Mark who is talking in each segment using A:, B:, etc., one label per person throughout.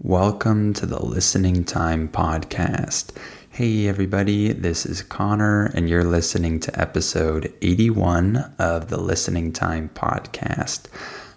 A: Welcome to the Listening Time Podcast. Hey, everybody, this is Connor, and you're listening to episode 81 of the Listening Time Podcast.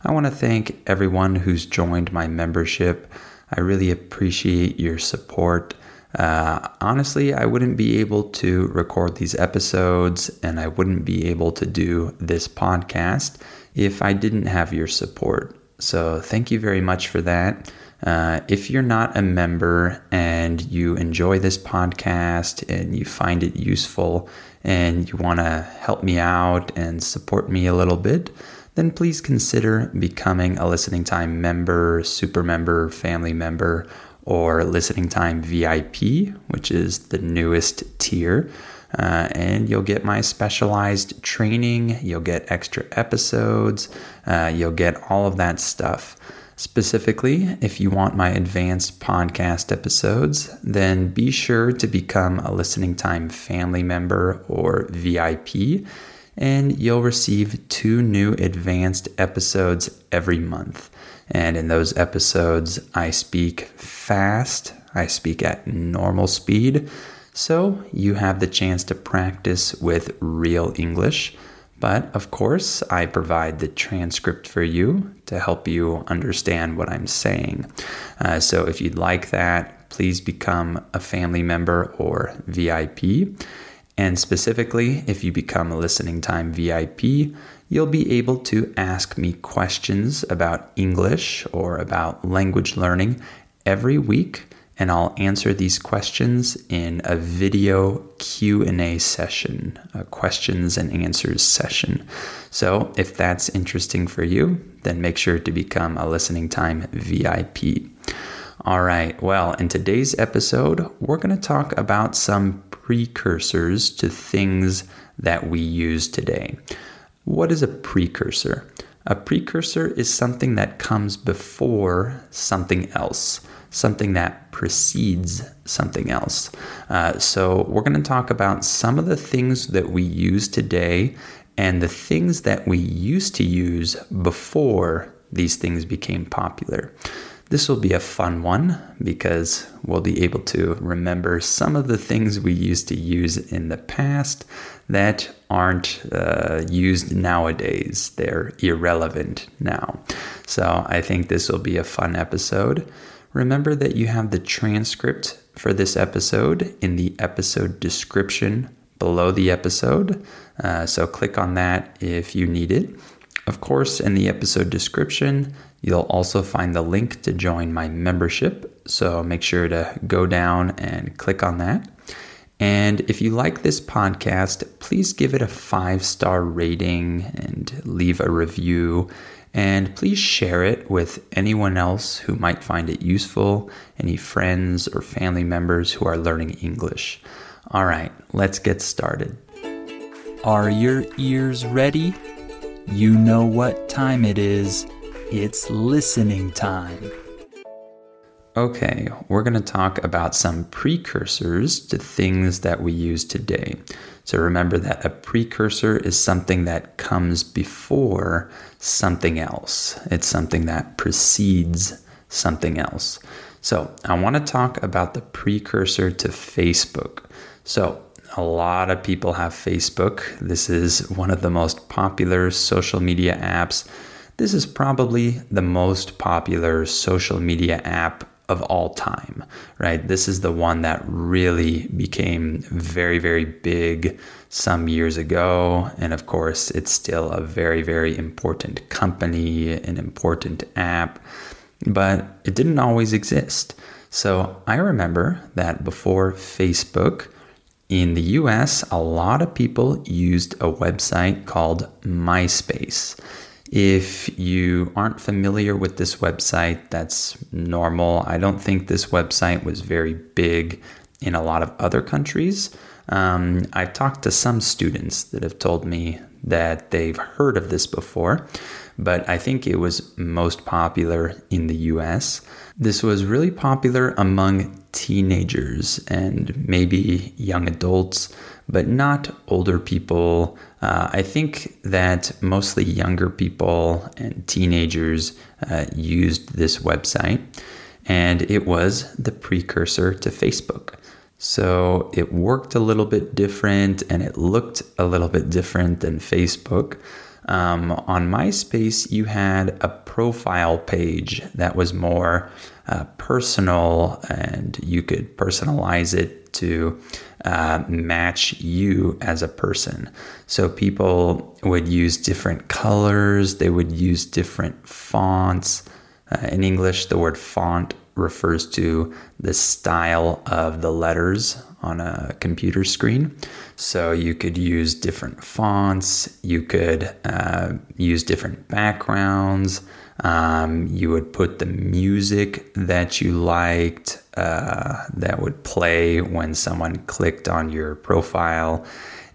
A: I want to thank everyone who's joined my membership. I really appreciate your support. Uh, honestly, I wouldn't be able to record these episodes and I wouldn't be able to do this podcast if I didn't have your support. So, thank you very much for that. Uh, if you're not a member and you enjoy this podcast and you find it useful and you want to help me out and support me a little bit, then please consider becoming a Listening Time member, super member, family member, or Listening Time VIP, which is the newest tier. Uh, and you'll get my specialized training, you'll get extra episodes, uh, you'll get all of that stuff. Specifically, if you want my advanced podcast episodes, then be sure to become a Listening Time family member or VIP, and you'll receive two new advanced episodes every month. And in those episodes, I speak fast, I speak at normal speed, so you have the chance to practice with real English but of course, I provide the transcript for you to help you understand what I'm saying. Uh, so if you'd like that, please become a family member or VIP. And specifically, if you become a listening time VIP, you'll be able to ask me questions about English or about language learning every week and I'll answer these questions in a video Q&A session, a questions and answers session. So, if that's interesting for you, then make sure to become a listening time VIP. All right. Well, in today's episode, we're going to talk about some precursors to things that we use today. What is a precursor? A precursor is something that comes before something else something that precedes something else. Uh, so, we're going to talk about some of the things that we use today and the things that we used to use before these things became popular. This will be a fun one because we'll be able to remember some of the things we used to use in the past that aren't uh, used nowadays. They're irrelevant now. So I think this will be a fun episode. Remember that you have the transcript for this episode in the episode description below the episode. Uh, so click on that if you need it. Of course, in the episode description, you'll also find the link to join my membership. So make sure to go down and click on that. And if you like this podcast, please give it a five star rating and leave a review. And please share it with anyone else who might find it useful, any friends or family members who are learning English. All right, let's get started.
B: Are your ears ready? You know what time it is. It's listening time.
A: Okay, we're going to talk about some precursors to things that we use today. So remember that a precursor is something that comes before something else, it's something that precedes something else. So I want to talk about the precursor to Facebook. So a lot of people have Facebook. This is one of the most popular social media apps. This is probably the most popular social media app of all time, right? This is the one that really became very, very big some years ago. And of course, it's still a very, very important company, an important app, but it didn't always exist. So I remember that before Facebook, in the US, a lot of people used a website called MySpace. If you aren't familiar with this website, that's normal. I don't think this website was very big in a lot of other countries. Um, I've talked to some students that have told me that they've heard of this before, but I think it was most popular in the US. This was really popular among teenagers and maybe young adults, but not older people. Uh, I think that mostly younger people and teenagers uh, used this website, and it was the precursor to Facebook. So it worked a little bit different and it looked a little bit different than Facebook. Um, on MySpace, you had a profile page that was more uh, personal and you could personalize it to uh, match you as a person. So people would use different colors, they would use different fonts. Uh, in English, the word font refers to the style of the letters on a computer screen. So you could use different fonts, you could uh, use different backgrounds. Um, you would put the music that you liked uh, that would play when someone clicked on your profile.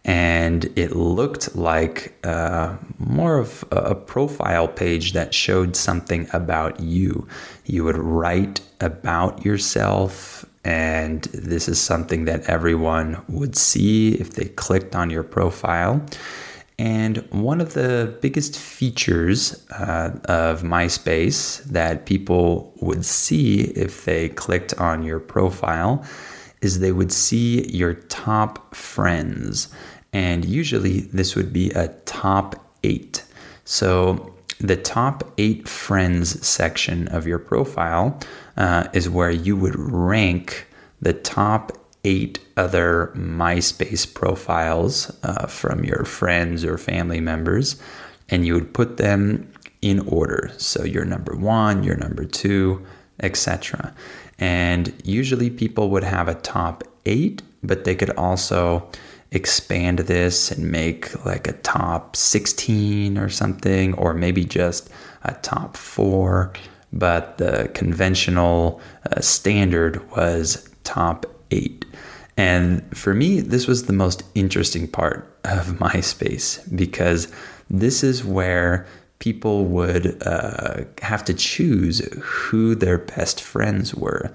A: And it looked like uh, more of a profile page that showed something about you. You would write about yourself and this is something that everyone would see if they clicked on your profile. And one of the biggest features uh, of MySpace that people would see if they clicked on your profile is they would see your top friends. And usually this would be a top eight. So the top eight friends section of your profile uh, is where you would rank the top eight other MySpace profiles uh, from your friends or family members, and you would put them in order. So you're number one, you're number two, etc. And usually people would have a top eight, but they could also expand this and make like a top 16 or something, or maybe just a top four. But the conventional uh, standard was top eight. And for me, this was the most interesting part of MySpace because this is where people would uh, have to choose who their best friends were.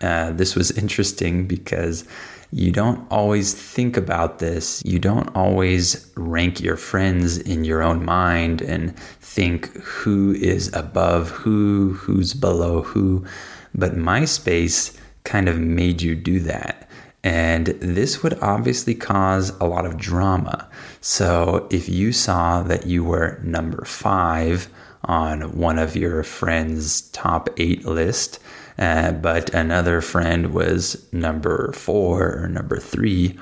A: Uh, this was interesting because you don't always think about this. You don't always rank your friends in your own mind and think who is above who, who's below who. But MySpace kind of made you do that. And this would obviously cause a lot of drama. So if you saw that you were number five on one of your friends' top eight list, uh, but another friend was number four or number three,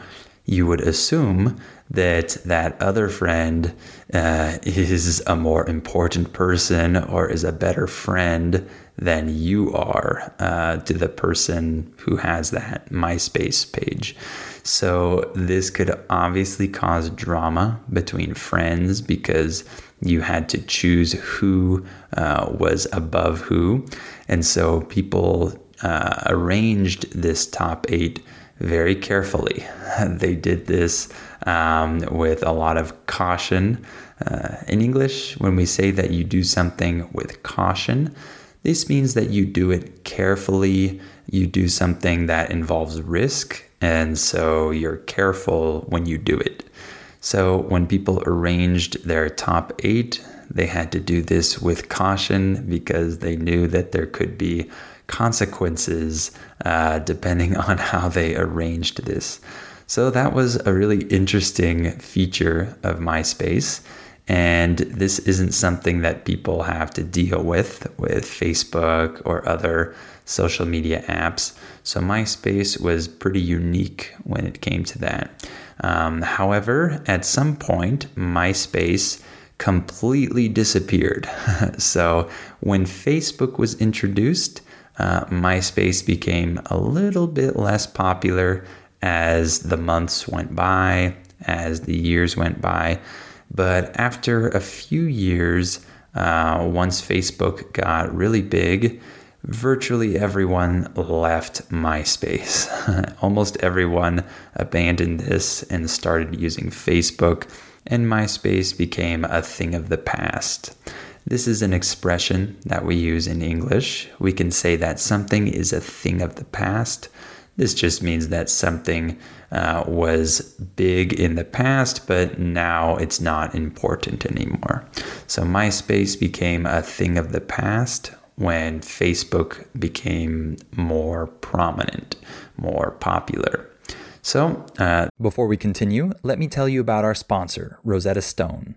A: you would assume that that other friend uh, is a more important person or is a better friend than you are uh, to the person who has that MySpace page. So, this could obviously cause drama between friends because you had to choose who uh, was above who. And so, people uh, arranged this top eight very carefully. they did this um, with a lot of caution. Uh, in English, when we say that you do something with caution, this means that you do it carefully, you do something that involves risk, and so you're careful when you do it. So when people arranged their top eight, they had to do this with caution because they knew that there could be consequences uh, depending on how they arranged this. So that was a really interesting feature of MySpace. And this isn't something that people have to deal with with Facebook or other social media apps. So MySpace was pretty unique when it came to that. Um, however, at some point, MySpace completely disappeared. so when Facebook was introduced, uh, MySpace became a little bit less popular as the months went by, as the years went by. But after a few years, uh, once Facebook got really big, virtually everyone left MySpace. Almost everyone abandoned this and started using Facebook, and MySpace became a thing of the past. This is an expression that we use in English. We can say that something is a thing of the past. This just means that something uh, was big in the past, but now it's not important anymore. So MySpace became a thing of the past when Facebook became more prominent, more popular. So, uh,
B: before we continue, let me tell you about our sponsor, Rosetta Stone.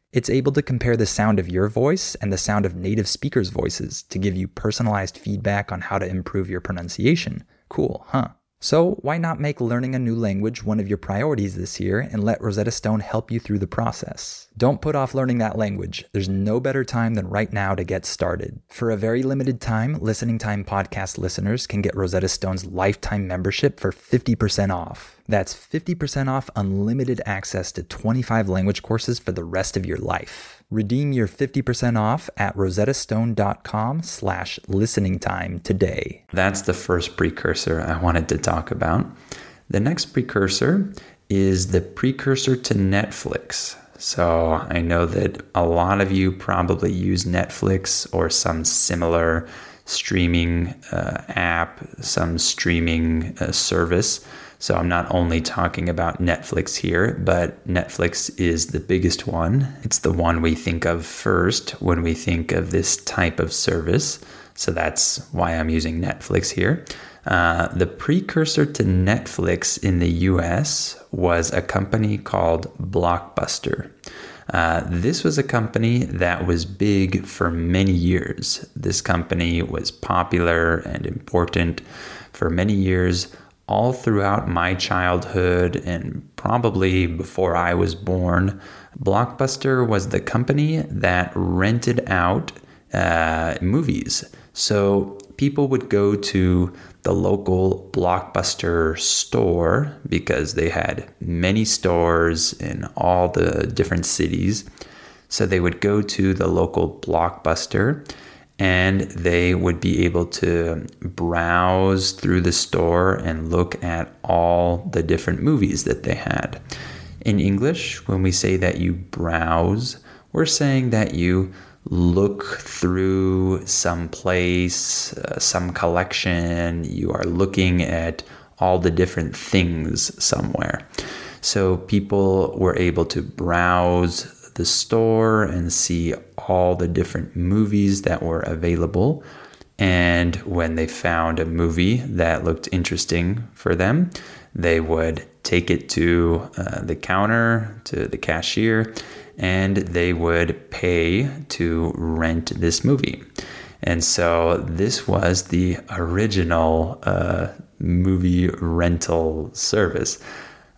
B: It's able to compare the sound of your voice and the sound of native speakers' voices to give you personalized feedback on how to improve your pronunciation. Cool, huh? So, why not make learning a new language one of your priorities this year and let Rosetta Stone help you through the process? Don't put off learning that language. There's no better time than right now to get started. For a very limited time, Listening Time podcast listeners can get Rosetta Stone's lifetime membership for 50% off. That's 50% off unlimited access to 25 language courses for the rest of your life. Redeem your 50% off at rosettastone.com slash listening time today.
A: That's the first precursor I wanted to talk about. The next precursor is the precursor to Netflix. So I know that a lot of you probably use Netflix or some similar streaming uh, app, some streaming uh, service. So I'm not only talking about Netflix here, but Netflix is the biggest one. It's the one we think of first when we think of this type of service. So that's why I'm using Netflix here. Uh, the precursor to Netflix in the US was a company called Blockbuster. Uh, this was a company that was big for many years. This company was popular and important for many years all throughout my childhood and probably before I was born, Blockbuster was the company that rented out uh, movies. So people would go to the local Blockbuster store because they had many stores in all the different cities. So they would go to the local blockbuster and they would be able to browse through the store and look at all the different movies that they had. In English, when we say that you browse, we're saying that you look through some place, uh, some collection, you are looking at all the different things somewhere. So people were able to browse the store and see all the different movies that were available. And when they found a movie that looked interesting for them, they would take it to uh, the counter, to the cashier, and they would pay to rent this movie. And so this was the original uh, movie rental service.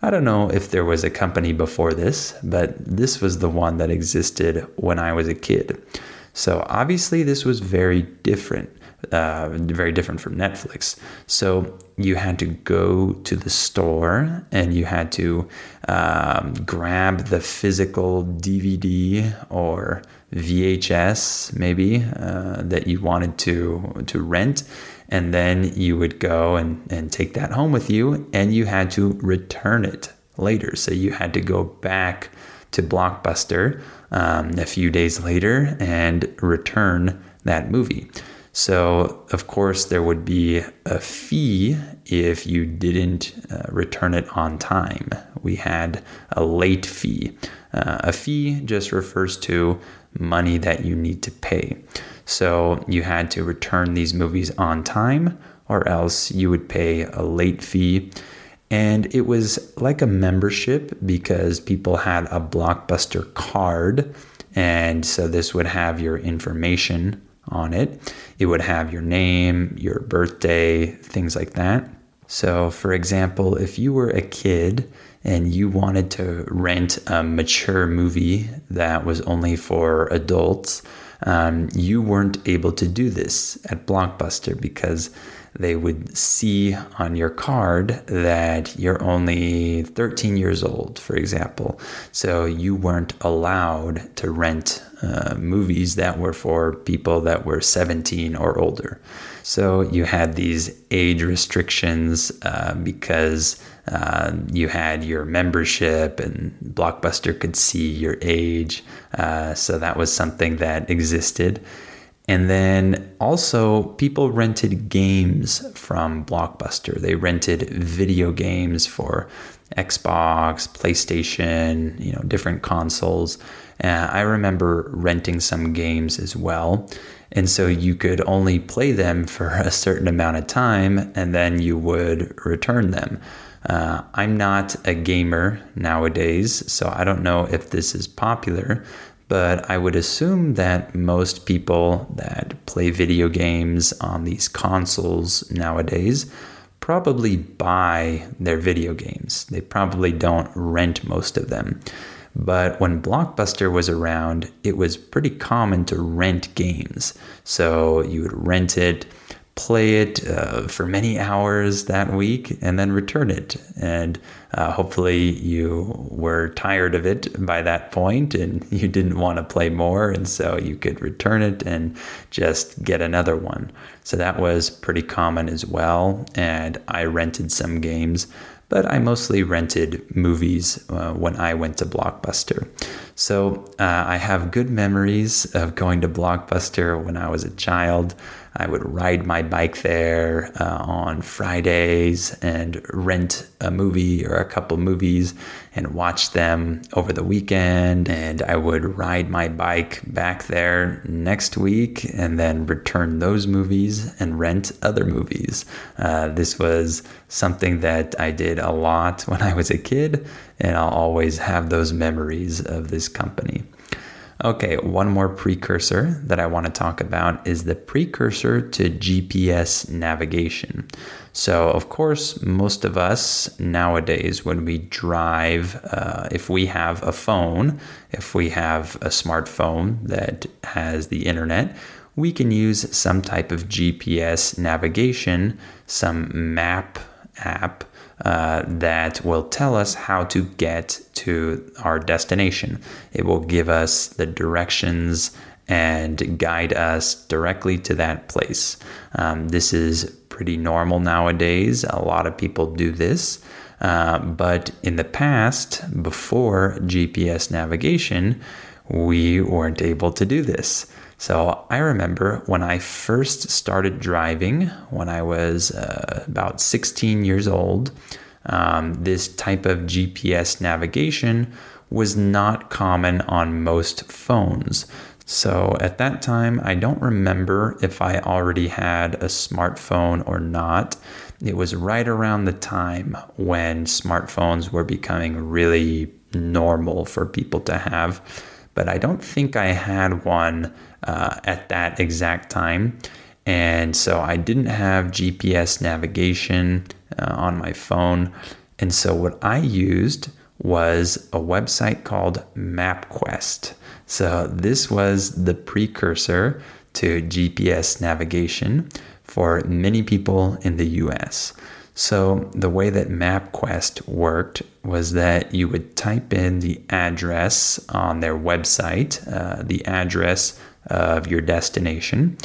A: I don't know if there was a company before this, but this was the one that existed when I was a kid. So obviously, this was very different, uh, very different from Netflix. So you had to go to the store and you had to um, grab the physical DVD or VHS, maybe uh, that you wanted to to rent and then you would go and, and take that home with you and you had to return it later. So you had to go back to Blockbuster um, a few days later and return that movie. So, of course, there would be a fee if you didn't uh, return it on time. We had a late fee. Uh, a fee just refers to money that you need to pay. So you had to return these movies on time, or else you would pay a late fee. And it was like a membership because people had a Blockbuster card. And so this would have your information on it. It would have your name, your birthday, things like that. So, for example, if you were a kid and you wanted to rent a mature movie that was only for adults, um, you weren't able to do this at Blockbuster because they would see on your card that you're only 13 years old, for example. So you weren't allowed to rent uh, movies that were for people that were 17 or older. So you had these age restrictions uh, because uh, you had your membership, and Blockbuster could see your age. Uh, so that was something that existed. And then also, people rented games from Blockbuster. They rented video games for Xbox, PlayStation, you know, different consoles. Uh, I remember renting some games as well. And so you could only play them for a certain amount of time and then you would return them. Uh, I'm not a gamer nowadays, so I don't know if this is popular, but I would assume that most people that play video games on these consoles nowadays probably buy their video games. They probably don't rent most of them. But when Blockbuster was around, it was pretty common to rent games. So you would rent it, play it uh, for many hours that week, and then return it. And uh, hopefully, you were tired of it by that point and you didn't want to play more. And so you could return it and just get another one. So that was pretty common as well. And I rented some games but I mostly rented movies uh, when I went to Blockbuster. So uh, I have good memories of going to Blockbuster when I was a child. I would ride my bike there uh, on Fridays and rent a movie or a couple movies and watch them over the weekend. And I would ride my bike back there next week and then return those movies and rent other movies. Uh, this was something that I did a lot when I was a kid, and I'll always have those memories of this company. Okay, one more precursor that I want to talk about is the precursor to GPS navigation. So, of course, most of us nowadays, when we drive, uh, if we have a phone, if we have a smartphone that has the internet, we can use some type of GPS navigation, some map app uh, that will tell us how to get to our destination. It will give us the directions and guide us directly to that place. Um, this is pretty normal nowadays. A lot of people do this. Uh, but in the past, before GPS navigation, we weren't able to do this. So I remember when I first started driving, when I was uh, about 16 years old, um, this type of GPS navigation was not common on most phones. So at that time, I don't remember if I already had a smartphone or not. It was right around the time when smartphones were becoming really normal for people to have. But I don't think I had one uh, at that exact time. And so I didn't have GPS navigation uh, on my phone. And so what I used was a website called MapQuest. So this was the precursor to GPS navigation for many people in the US. So the way that MapQuest worked was that you would type in the address on their website, uh, the address of your destination,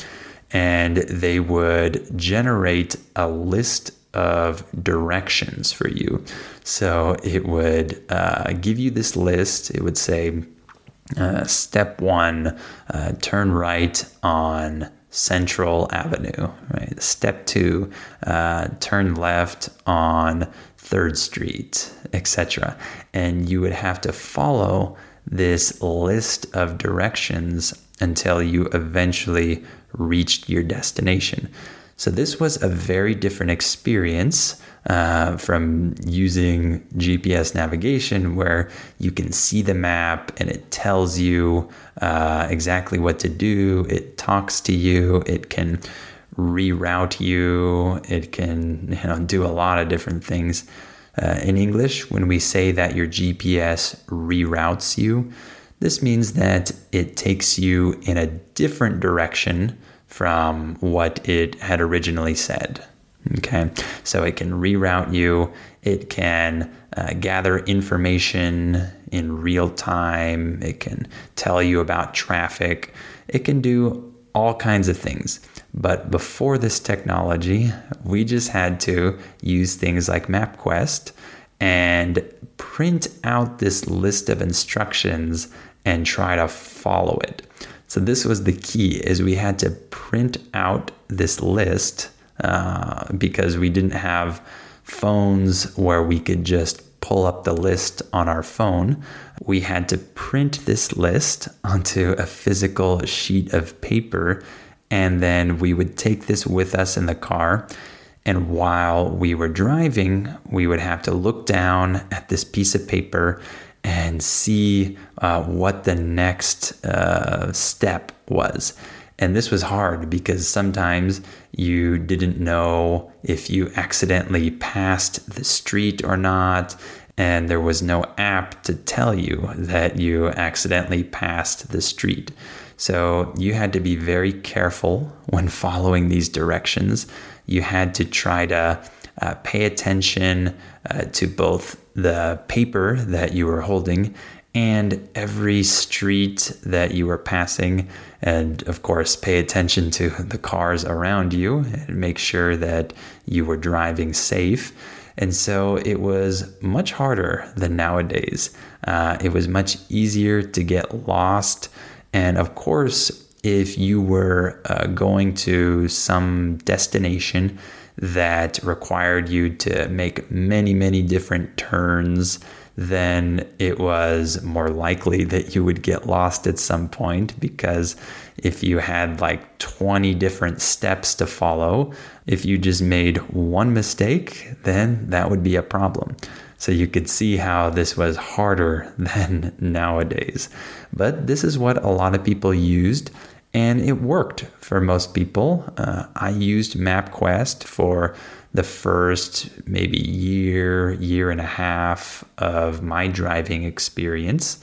A: and they would generate a list of directions for you. So it would uh, give you this list. It would say, uh, step one, uh, turn right on Central Avenue. Right. Step two, uh, turn left on Third Street, etc. And you would have to follow this list of directions until you eventually reached your destination. So this was a very different experience uh, from using GPS navigation, where you can see the map and it tells you uh, exactly what to do. It talks to you. It can reroute you. It can you know do a lot of different things. Uh, in English, when we say that your GPS reroutes you, this means that it takes you in a different direction from what it had originally said. Okay, so it can reroute you, it can uh, gather information in real time, it can tell you about traffic, it can do all kinds of things. But before this technology, we just had to use things like MapQuest and print out this list of instructions and try to follow it. So this was the key is we had to print out this list uh, because we didn't have phones where we could just pull up the list on our phone. We had to print this list onto a physical sheet of paper and then we would take this with us in the car. And while we were driving, we would have to look down at this piece of paper and see uh, what the next uh, step was. And this was hard because sometimes you didn't know if you accidentally passed the street or not, and there was no app to tell you that you accidentally passed the street. So you had to be very careful when following these directions. You had to try to uh, pay attention uh, to both the paper that you were holding and every street that you were passing. And of course, pay attention to the cars around you and make sure that you were driving safe. And so it was much harder than nowadays. Uh, it was much easier to get lost. And of course, if you were uh, going to some destination that required you to make many, many different turns, then it was more likely that you would get lost at some point because if you had like 20 different steps to follow, if you just made one mistake, then that would be a problem. So you could see how this was harder than nowadays. But this is what a lot of people used and it worked for most people. Uh, I used MapQuest for the first maybe year, year and a half of my driving experience,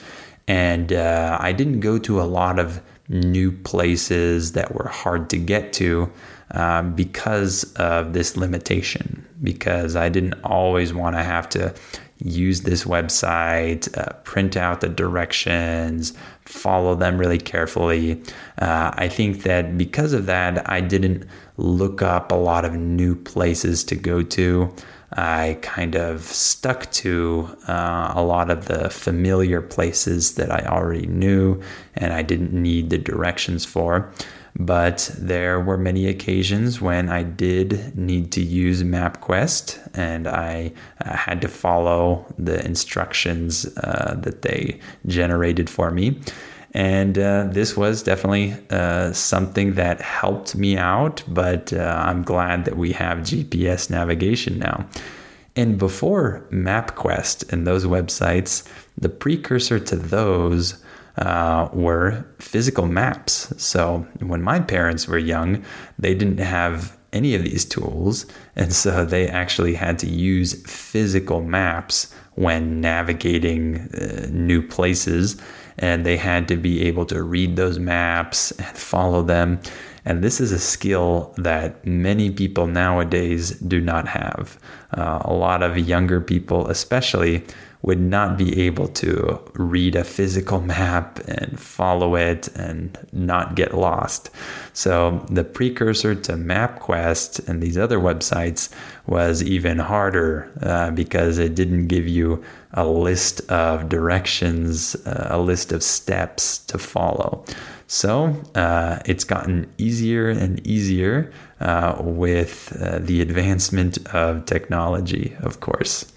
A: and uh, I didn't go to a lot of new places that were hard to get to um, because of this limitation. because I didn't always want to have to use this website, uh, print out the directions, follow them really carefully. Uh, I think that because of that, I didn't look up a lot of new places to go to. I kind of stuck to uh, a lot of the familiar places that I already knew and I didn't need the directions for. But there were many occasions when I did need to use MapQuest and I uh, had to follow the instructions uh, that they generated for me. And uh, this was definitely uh, something that helped me out, but uh, I'm glad that we have GPS navigation now. And before MapQuest and those websites, the precursor to those uh, were physical maps. So when my parents were young, they didn't have any of these tools. And so they actually had to use physical maps when navigating uh, new places. And they had to be able to read those maps and follow them. And this is a skill that many people nowadays do not have. Uh, a lot of younger people, especially, would not be able to read a physical map and follow it and not get lost. So the precursor to MapQuest and these other websites was even harder uh, because it didn't give you a list of directions, uh, a list of steps to follow. So uh, it's gotten easier and easier uh, with uh, the advancement of technology, of course.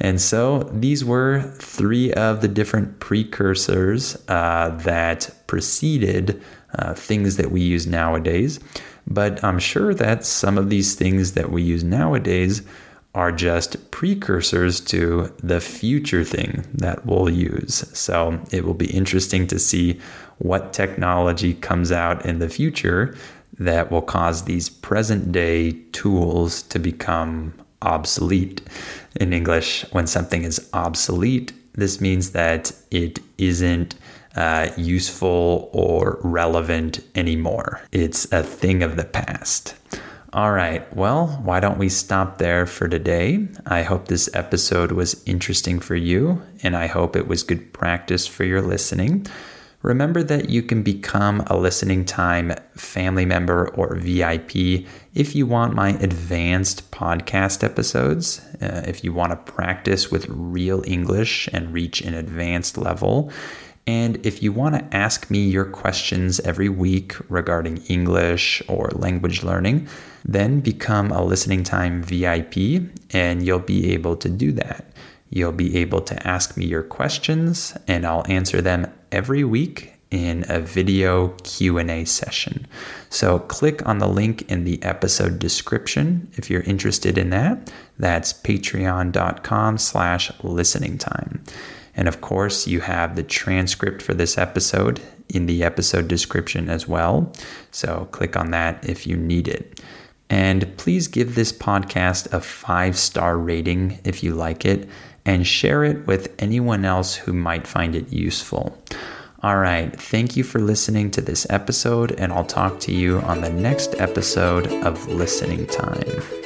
A: And so these were three of the different precursors uh, that preceded uh, things that we use nowadays. But I'm sure that some of these things that we use nowadays are just precursors to the future thing that we'll use. So it will be interesting to see what technology comes out in the future that will cause these present day tools to become obsolete. In English, when something is obsolete, this means that it isn't uh, useful or relevant anymore. It's a thing of the past. All right, well, why don't we stop there for today? I hope this episode was interesting for you, and I hope it was good practice for your listening. Remember that you can become a listening time family member or VIP if you want my advanced podcast episodes, uh, if you want to practice with real English and reach an advanced level. And if you want to ask me your questions every week regarding English or language learning, then become a listening time VIP and you'll be able to do that. You'll be able to ask me your questions and I'll answer them every week in a video Q&A session. So click on the link in the episode description if you're interested in that. That's patreon.com slash listening time. And of course, you have the transcript for this episode in the episode description as well. So click on that if you need it. And please give this podcast a five star rating if you like it and share it with anyone else who might find it useful. All right, thank you for listening to this episode, and I'll talk to you on the next episode of Listening Time.